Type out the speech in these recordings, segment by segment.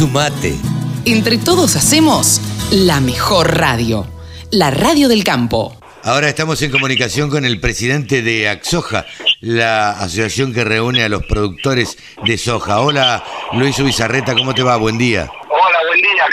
Sumate. Entre todos hacemos la mejor radio, la radio del campo. Ahora estamos en comunicación con el presidente de Axoja, la asociación que reúne a los productores de soja. Hola, Luis Ubizarreta, ¿cómo te va? Buen día.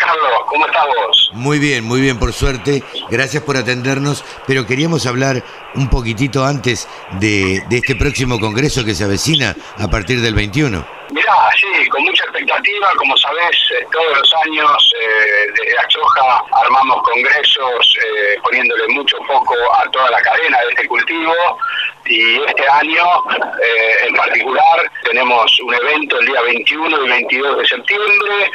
Carlos. ¿Cómo estás vos? Muy bien, muy bien, por suerte. Gracias por atendernos, pero queríamos hablar un poquitito antes de, de este próximo congreso que se avecina a partir del 21. Mirá, sí, con mucha expectativa, como sabés, eh, todos los años eh, desde Achoja armamos congresos eh, poniéndole mucho foco a toda la cadena de este cultivo y este año eh, en particular tenemos un evento el día 21 y 22 de septiembre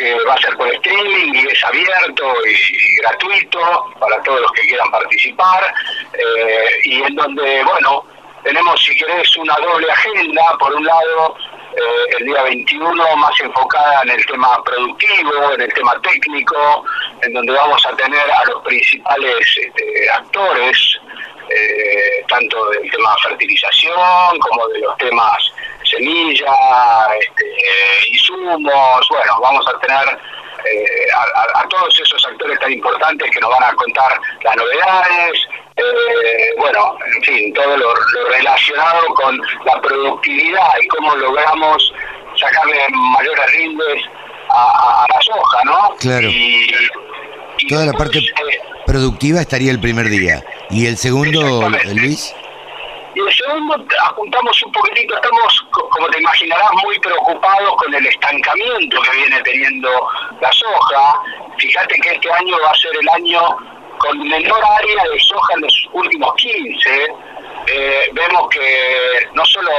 que va a ser por streaming y es abierto y, gratuito para todos los que quieran participar eh, y en donde, bueno, tenemos si querés una doble agenda, por un lado eh, el día 21 más enfocada en el tema productivo, en el tema técnico, en donde vamos a tener a los principales este, actores, eh, tanto del tema fertilización como de los temas semilla, insumos, bueno, vamos a tener eh, a, a, todos esos actores tan importantes que nos van a contar las novedades, eh, bueno, en fin, todo lo, lo, relacionado con la productividad y cómo logramos sacarle mayores rindes a, a, la soja, ¿no? Claro. Y, y Toda la parte eh, productiva estaría el primer día. ¿Y el segundo, Luis? Segundo, apuntamos un poquitito, estamos, como te imaginarás, muy preocupados con el estancamiento que viene teniendo la soja. Fíjate que este año va a ser el año con menor área de soja en los últimos 15. Eh, vemos que no solo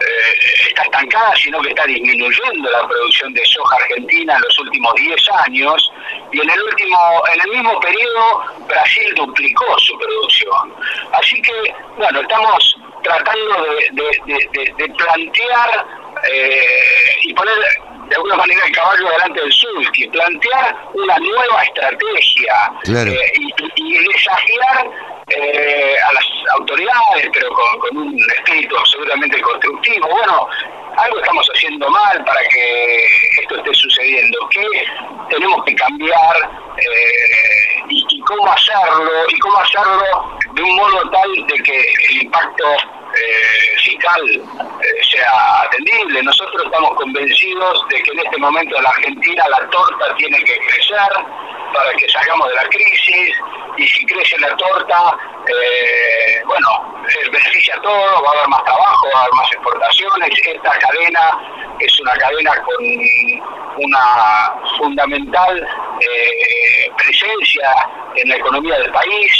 eh, está estancada, sino que está disminuyendo la producción de soja argentina en los últimos 10 años y en el último en el mismo periodo Brasil duplicó su producción. Así que, bueno, estamos tratando de, de, de, de plantear eh, y poner de alguna manera el caballo delante del sulky, plantear una nueva estrategia claro. eh, y, y, desafiar eh, a las autoridades, pero con, con, un espíritu absolutamente constructivo. Bueno, algo estamos haciendo mal para que esto esté sucediendo. ¿Qué tenemos que cambiar eh, y, y, cómo hacerlo? Y cómo hacerlo de un modo tal de que el impacto eh, fiscal eh, sea atendible. Nosotros estamos convencidos de que en este momento en la Argentina la torta tiene que crecer para que salgamos de la crisis y si crece la torta, eh, bueno, beneficia a todos, va a haber más trabajo, va a haber más exportaciones. Esta cadena es una cadena con una fundamental eh, presencia en la economía del país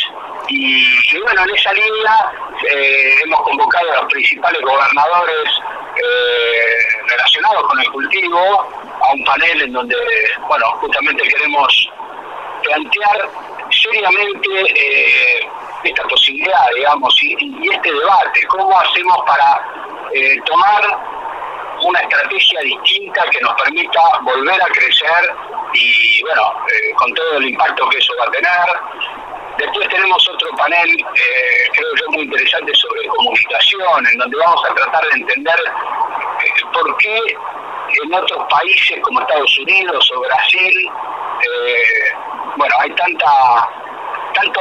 y bueno, en esa línea eh, hemos convocado a los principales gobernadores eh, relacionados con el cultivo a un panel en donde, bueno, justamente queremos plantear seriamente eh, esta posibilidad, digamos, y, este debate, cómo hacemos para tomar una estrategia distinta que nos permita volver a crecer y, bueno, con todo el impacto que eso va a tener. Después tenemos otro panel, eh, creo yo, muy interesante sobre comunicación, en donde vamos a tratar de entender eh, por qué en otros países como Estados Unidos o Brasil, eh, bueno, hay tanta tanto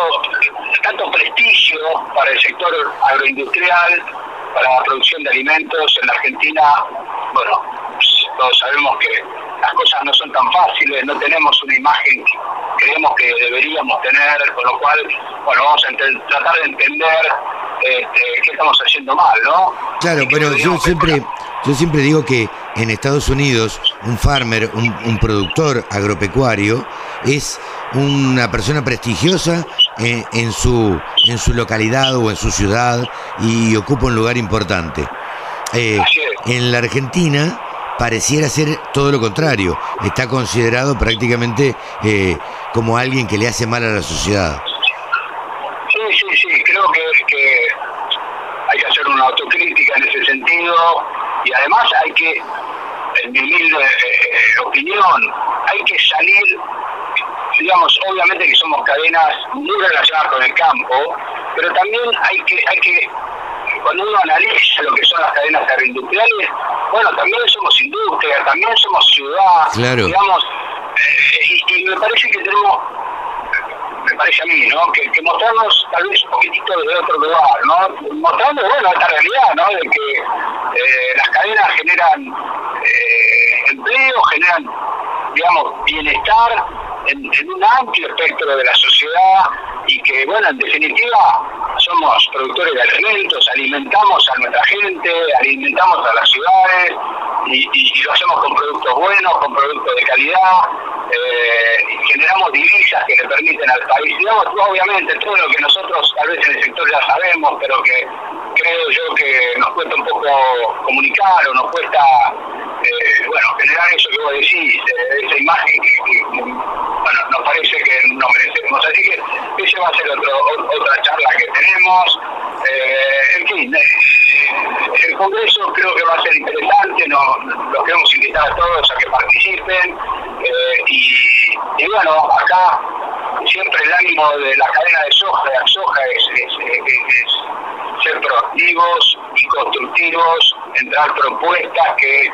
tanto prestigio para el sector agroindustrial, para la producción de alimentos en la Argentina, bueno, todos sabemos que las cosas no son tan fáciles, no tenemos una imagen creemos que deberíamos tener, con lo cual, bueno, vamos a tratar de entender este, qué estamos haciendo mal, ¿no? Claro, pero yo siempre, yo siempre digo que en Estados Unidos un farmer, un, un productor agropecuario, es una persona prestigiosa en, en, su, en su localidad o en su ciudad y ocupa un lugar importante. Eh, en la Argentina pareciera ser todo lo contrario, está considerado prácticamente eh, como alguien que le hace mal a la sociedad. Sí, sí, sí, creo que, hay que hacer una autocrítica en ese sentido y además hay que, en mi humilde eh, opinión, hay que salir digamos, obviamente que somos cadenas muy relacionadas con el campo, pero también hay que, hay que cuando uno analiza lo que son las cadenas agroindustriales, bueno, también somos industria, también somos ciudad, claro. digamos, eh, y, me parece que tenemos me parece a mí, ¿no? Que, que, mostrarnos tal vez un poquitito desde otro lugar, ¿no? Mostrando, bueno, esta realidad, ¿no? De que eh, las cadenas generan eh, empleo, generan, digamos, bienestar en, en, un amplio espectro de la sociedad y que, bueno, en definitiva, somos productores de alimentos, alimentamos a nuestra gente, alimentamos a las ciudades y, y, lo hacemos con productos buenos, con productos de calidad, eh, generamos divisas que le permiten al país, digamos, obviamente todo lo que nosotros tal vez en el sector ya sabemos, pero que creo yo que nos cuesta un poco comunicar o nos cuesta, eh, bueno, generar eso que vos decís, eh, esa imagen que Así que esa va a ser otro, otra charla que tenemos. Eh, en fin, eh, el Congreso creo que va a ser interesante, no, los queremos invitar a todos a que participen eh, y, y, bueno, acá siempre el ánimo de la cadena de soja, de soja es, es, ser proactivos y constructivos, entrar propuestas que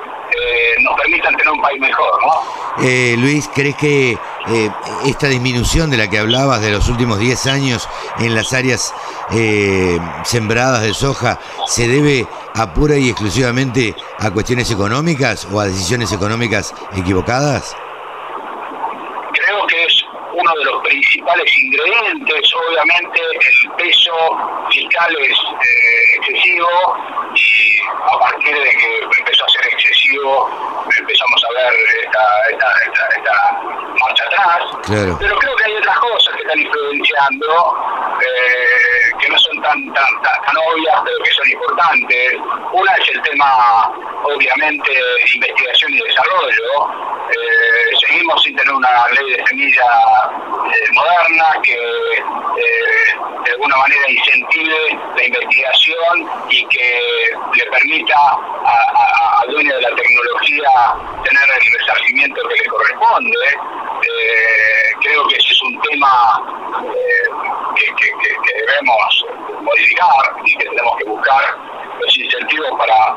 nos permitan tener un país mejor, ¿no? Luis, ¿crees que eh, esta disminución de la que hablabas de los últimos 10 años en las áreas eh, sembradas de soja se debe a pura y exclusivamente a cuestiones económicas o a decisiones económicas equivocadas? Creo que es uno de los principales ingredientes, obviamente el peso fiscal es eh, excesivo y a partir de que empezó a ser excesivo empezamos a ver esta, esta, esta, esta marcha atrás. Pero creo que hay otras cosas que están influenciando, eh, que no son tan, tan, tan, obvias, pero que son importantes. Una es el tema, obviamente, de investigación y desarrollo. Eh, seguimos sin tener una ley de semilla eh, moderna que de alguna manera incentive la investigación y que le permita al dueño de la tecnología tener el resarcimiento que le corresponde. Eh, creo que ese es un tema eh, que, que, que, debemos modificar y que tenemos que buscar los incentivos para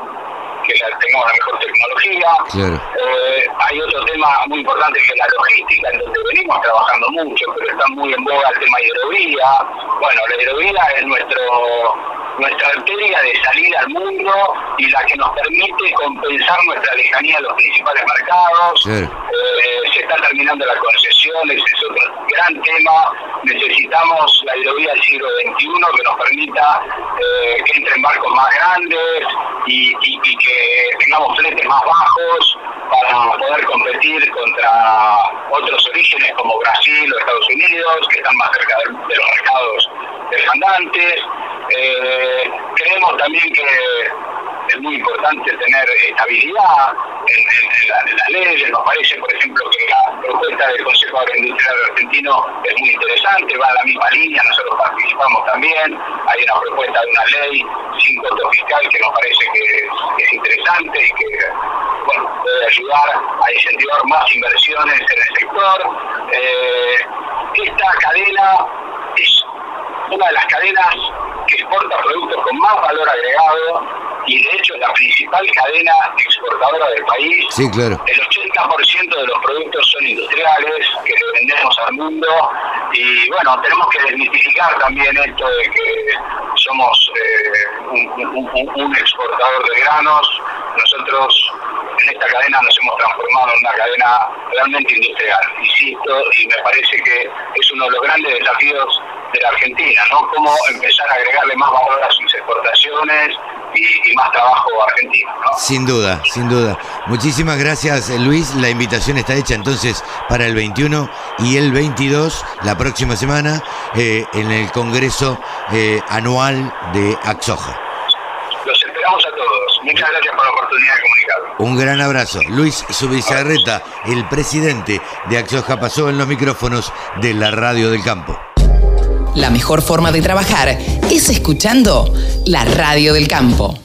que tengamos la mejor tecnología. Claro. Eh, hay otro tema muy importante que es la logística, en donde venimos trabajando mucho, pero está muy en boga el tema de hidrovía. Bueno, la hidrovía es nuestro nuestra arteria de salida al mundo y la que nos permite compensar nuestra lejanía a los principales mercados. Eh, se está terminando la concesión, ese es otro gran tema. Necesitamos la hidrovía del siglo XXI que nos permita eh, que entren barcos más grandes y, y, y que tengamos fletes más bajos para poder competir contra otros orígenes como Brasil o Estados Unidos, que están más cerca de, de los mercados demandantes. Eh, creemos también que es muy importante tener estabilidad en, la, las leyes. Nos parece, por ejemplo, que la propuesta del Consejo Agroindustrial Argentino es muy interesante, va a la misma línea, nosotros participamos también. Hay una propuesta de una ley sin costo fiscal que nos parece que es, interesante y que puede ayudar a incentivar más inversiones en el sector. Eh, esta cadena es una de las cadenas que exporta productos con más valor agregado y de hecho es la principal cadena exportadora del país. Sí, claro. El 80% de los productos son industriales que le vendemos al mundo y bueno, tenemos que desmitificar también esto de que somos eh, un, un, un, exportador de granos. Nosotros en esta cadena nos hemos transformado en una cadena realmente industrial, insisto, y me parece que es uno de los grandes desafíos de la Argentina, ¿no? Cómo empezar a agregarle más valor a sus exportaciones y, y más trabajo argentino, ¿no? Sin duda, sin duda. Muchísimas gracias, Luis. La invitación está hecha entonces para el 21 y el 22, la próxima semana, eh, en el Congreso eh, Anual de Axoja. Los esperamos a todos. Muchas gracias por la oportunidad de comunicar. Un gran abrazo. Luis Subizarreta, el presidente de Axoja, pasó en los micrófonos de la Radio del Campo. La mejor forma de trabajar es escuchando la radio del campo.